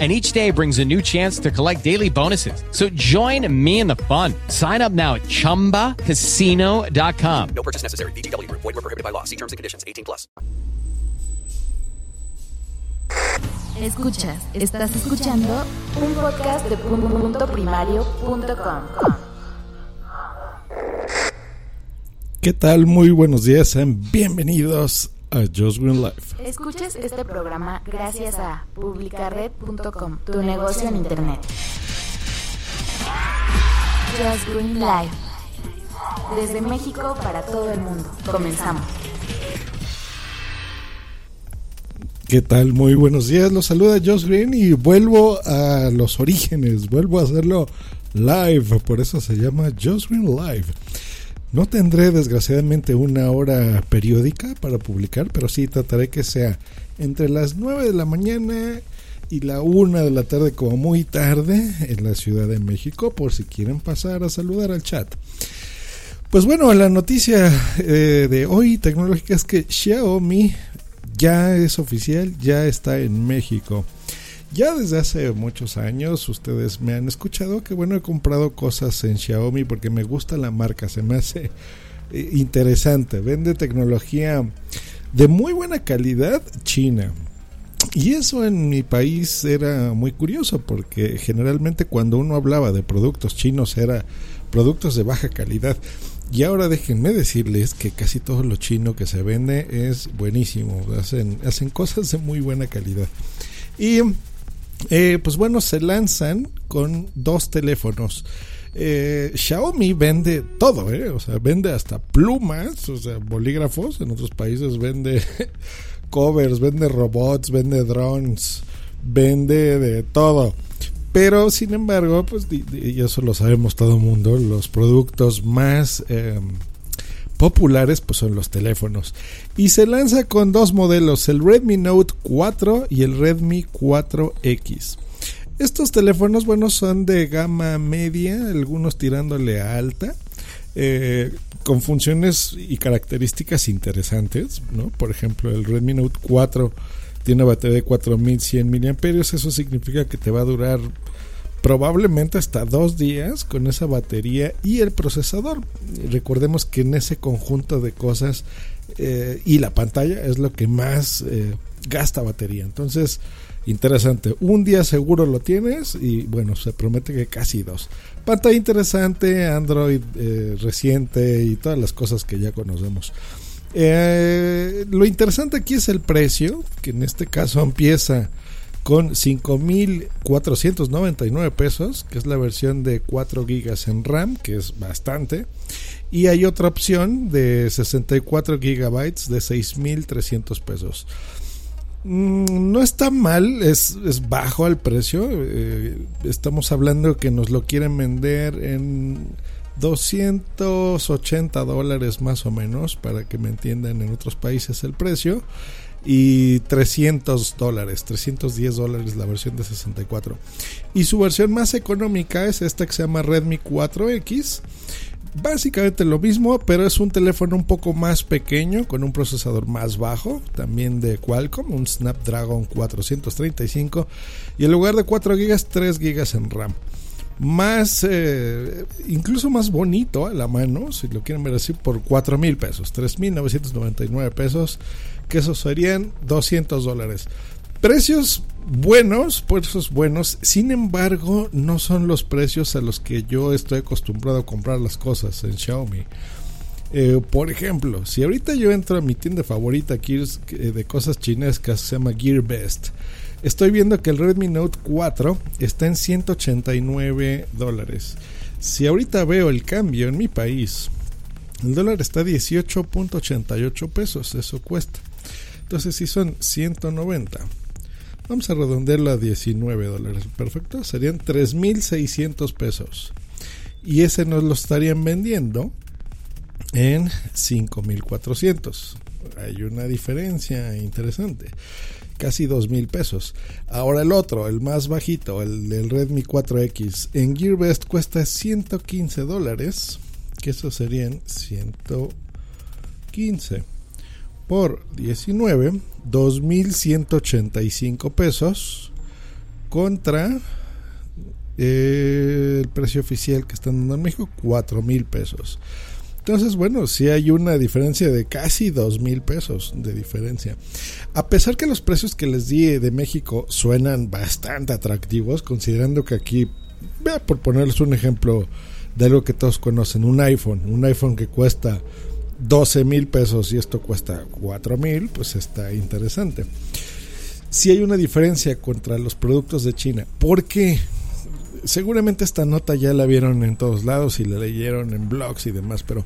and each day brings a new chance to collect daily bonuses. So join me in the fun. Sign up now at ChumbaCasino.com. No purchase necessary. BGW. Void were prohibited by law. See terms and conditions. 18 plus. Escuchas, estás escuchando un podcast de punto primario.com. ¿Qué tal? Muy buenos días, sean bienvenidos a Just Green Life. Escuchas este programa gracias a publicared.com, tu negocio en internet. Just Green Life. Desde México para todo el mundo. Comenzamos. ¿Qué tal? Muy buenos días. Los saluda Josh Green y vuelvo a los orígenes. Vuelvo a hacerlo live. Por eso se llama Josh Green Live. No tendré desgraciadamente una hora periódica para publicar, pero sí trataré que sea entre las 9 de la mañana y la 1 de la tarde como muy tarde en la Ciudad de México por si quieren pasar a saludar al chat. Pues bueno, la noticia eh, de hoy tecnológica es que Xiaomi ya es oficial, ya está en México. Ya desde hace muchos años ustedes me han escuchado que bueno he comprado cosas en Xiaomi porque me gusta la marca, se me hace eh, interesante, vende tecnología de muy buena calidad china. Y eso en mi país era muy curioso porque generalmente cuando uno hablaba de productos chinos era productos de baja calidad. Y ahora déjenme decirles que casi todo lo chino que se vende es buenísimo, hacen, hacen cosas de muy buena calidad. Y eh, pues bueno, se lanzan con dos teléfonos. Eh, Xiaomi vende todo, ¿eh? o sea, vende hasta plumas, o sea, bolígrafos. En otros países vende covers, vende robots, vende drones, vende de todo. Pero sin embargo, pues y eso lo sabemos todo el mundo, los productos más eh, populares pues son los teléfonos. Y se lanza con dos modelos, el Redmi Note 4 y el Redmi 4X. Estos teléfonos, bueno, son de gama media, algunos tirándole a alta. Eh, con funciones y características interesantes, ¿no? Por ejemplo, el Redmi Note 4 tiene una batería de 4100 mAh, eso significa que te va a durar probablemente hasta dos días con esa batería y el procesador. Recordemos que en ese conjunto de cosas eh, y la pantalla es lo que más eh, gasta batería. Entonces, interesante. Un día seguro lo tienes y bueno, se promete que casi dos. Pantalla interesante, Android eh, reciente y todas las cosas que ya conocemos. lo interesante aquí es el precio, que en este caso empieza con 5.499 pesos, que es la versión de 4 gigas en RAM, que es bastante. Y hay otra opción de 64 gigabytes de 6.300 pesos. Mm, no está mal, es, bajo el precio. Eh, estamos hablando que nos lo quieren vender en 280 dólares más o menos, para que me entiendan en otros países el precio y 300 dólares, 310 dólares la versión de 64. Y su versión más económica es esta que se llama Redmi 4X. Básicamente lo mismo, pero es un teléfono un poco más pequeño, con un procesador más bajo, también de Qualcomm, un Snapdragon 435, y en lugar de 4 GB, 3 GB en RAM más, eh, incluso más bonito a la mano, si lo quieren ver así, por 4 mil pesos, 3.999 pesos que esos serían 200 dólares. Precios buenos, precios buenos, sin embargo, no son los precios a los que yo estoy acostumbrado a comprar las cosas en Xiaomi. Eh, por ejemplo, si ahorita yo entro a mi tienda favorita aquí eh, de cosas chinescas, se llama Gear Best, estoy viendo que el Redmi Note 4 está en 189 dólares. Si ahorita veo el cambio en mi país, el dólar está a 18.88 pesos, eso cuesta. Entonces, si son 190, vamos a redondearlo a 19 dólares. Perfecto, serían 3.600 pesos. Y ese nos lo estarían vendiendo en 5.400. hay una diferencia interesante. Casi dos mil pesos. Ahora el otro, el más bajito, el del Redmi 4X, en GearBest cuesta 115 dólares, que eso serían 115 por 19, 2.185 pesos contra eh, el precio oficial que están dando en México, 4.000 pesos. Entonces, bueno, sí hay una diferencia de casi 2.000 pesos de diferencia. A pesar que los precios que les di de México suenan bastante atractivos, considerando que aquí, vea, por ponerles un ejemplo de algo que todos conocen, un iPhone, un iPhone que cuesta 12 mil pesos y esto cuesta 4 mil, pues está interesante. Si hay una diferencia contra los productos de China. ¿Por qué? Seguramente esta nota ya la vieron en todos lados y la leyeron en blogs y demás, pero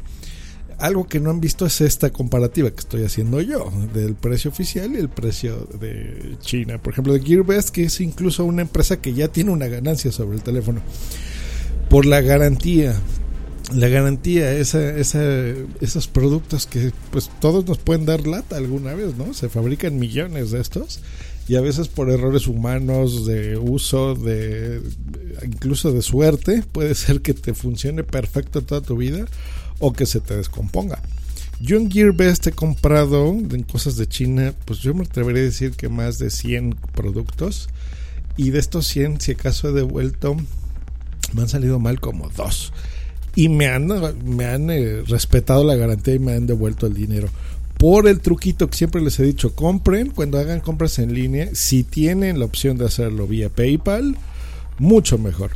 algo que no han visto es esta comparativa que estoy haciendo yo del precio oficial y el precio de China. Por ejemplo, de Gearbest, que es incluso una empresa que ya tiene una ganancia sobre el teléfono por la garantía la garantía, esa, esa, esos productos que pues todos nos pueden dar lata alguna vez, ¿no? Se fabrican millones de estos y a veces por errores humanos de uso, de incluso de suerte, puede ser que te funcione perfecto toda tu vida o que se te descomponga. Yo en GearBest he comprado en cosas de China, pues yo me atrevería a decir que más de 100 productos y de estos 100, si acaso he devuelto, me han salido mal como dos y me han, me han eh, respetado la garantía y me han devuelto el dinero. Por el truquito que siempre les he dicho, compren cuando hagan compras en línea, si tienen la opción de hacerlo vía PayPal, mucho mejor.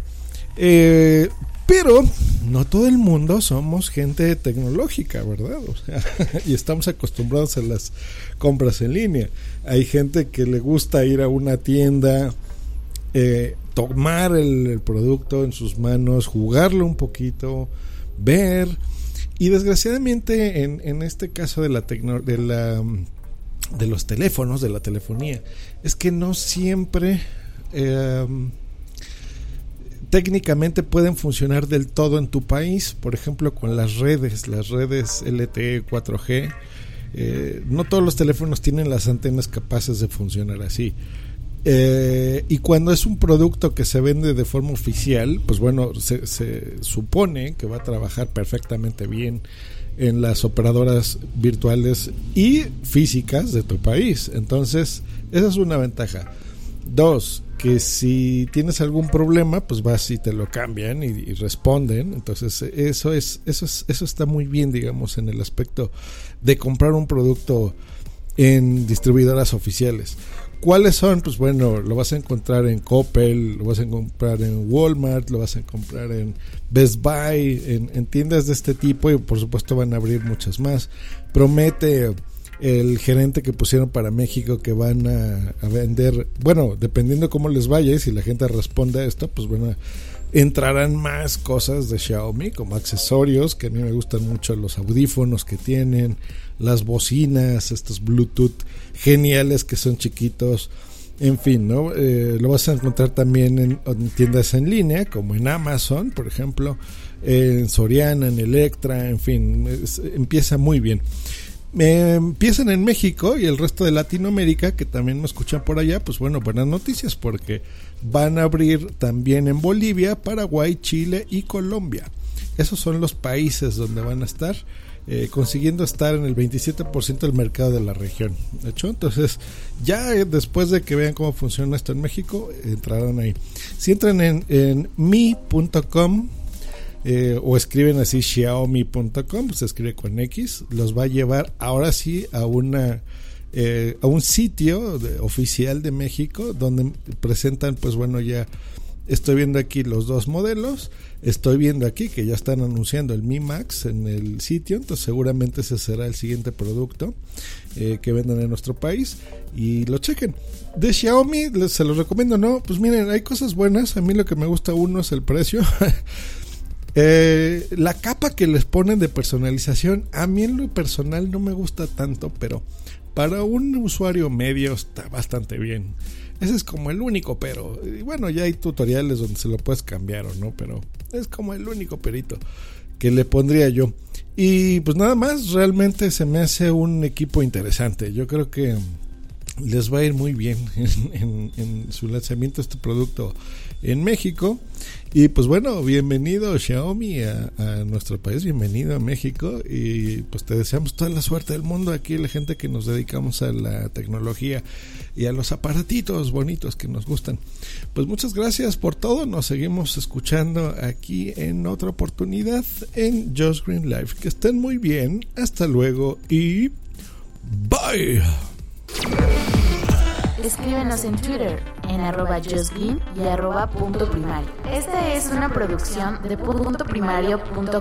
Eh, pero no todo el mundo somos gente tecnológica, ¿verdad? y estamos acostumbrados a las compras en línea. Hay gente que le gusta ir a una tienda, eh, tomar el, producto en sus manos, jugarlo un poquito, ver. Y desgraciadamente en, en este caso de la, la de los teléfonos, de la telefonía, es que no siempre em, técnicamente pueden funcionar del todo en tu país. Por ejemplo, con las redes, las redes LTE 4G. Eh, no todos los teléfonos tienen las antenas capaces de funcionar así. Eh, y cuando es un producto que se vende de forma oficial, pues bueno, se, supone que va a trabajar perfectamente bien en las operadoras virtuales y físicas de tu país. Entonces, esa es una ventaja. Dos, que si tienes algún problema, pues vas y te lo cambian y, responden. Entonces, eso es, eso es, eso está muy bien, digamos, en el aspecto de comprar un producto en distribuidoras oficiales. ¿Cuáles son? Pues bueno, lo vas a encontrar en Coppel, lo vas a encontrar en Walmart, lo vas a encontrar en Best Buy, en, tiendas de este tipo y por supuesto van a abrir muchas más. Promete el gerente que pusieron para México que van a, vender, bueno, dependiendo cómo les vaya y si la gente responde a esto, pues bueno, entrarán más cosas de Xiaomi como accesorios, que a mí me gustan mucho los audífonos que tienen, las bocinas, estos Bluetooth geniales que son chiquitos. En fin, ¿no? Eh, lo vas a encontrar también en, tiendas en línea, como en Amazon, por ejemplo, en Soriana, en Electra, en fin, empieza muy bien. Empiezan en México y el resto de Latinoamérica, que también me escuchan por allá, pues bueno, buenas noticias porque van a abrir también en Bolivia, Paraguay, Chile y Colombia. Esos son los países donde van a estar. Eh, consiguiendo estar en el 27% del mercado de la región. ¿De hecho? Entonces, ya eh, después de que vean cómo funciona esto en México, entrarán ahí. Si entran en, en mi.com eh, o escriben así xiaomi.com, se escribe con X, los va a llevar ahora sí a una a un sitio oficial de México donde presentan pues bueno ya estoy viendo aquí los dos modelos Estoy viendo aquí que ya están anunciando el Mi Max en el sitio, entonces seguramente ese será el siguiente producto eh, que vendan en nuestro país y lo chequen. De Xiaomi se los recomiendo, ¿no? Pues miren, hay cosas buenas. A mí lo que me gusta uno es el precio. Eh, la capa que les ponen de personalización, a mí en lo personal no me gusta tanto, pero para un usuario medio está bastante bien. Ese es como el único pero. Y bueno, ya hay tutoriales donde se lo puedes cambiar o no, pero es como el único perito que le pondría yo. Y pues nada más, realmente se me hace un equipo interesante. Yo creo que les va a ir muy bien en, su lanzamiento este producto en México. Y pues bueno, bienvenido Xiaomi a, a, nuestro país, bienvenido a México y pues te deseamos toda la suerte del mundo aquí, la gente que nos dedicamos a la tecnología y a los aparatitos bonitos que nos gustan. Pues muchas gracias por todo, nos seguimos escuchando aquí en otra oportunidad en Just Green Life. Que estén muy bien, hasta luego y bye. Escríbenos en Twitter en arroba justgreen y arroba punto primario. Esta es una producción de punto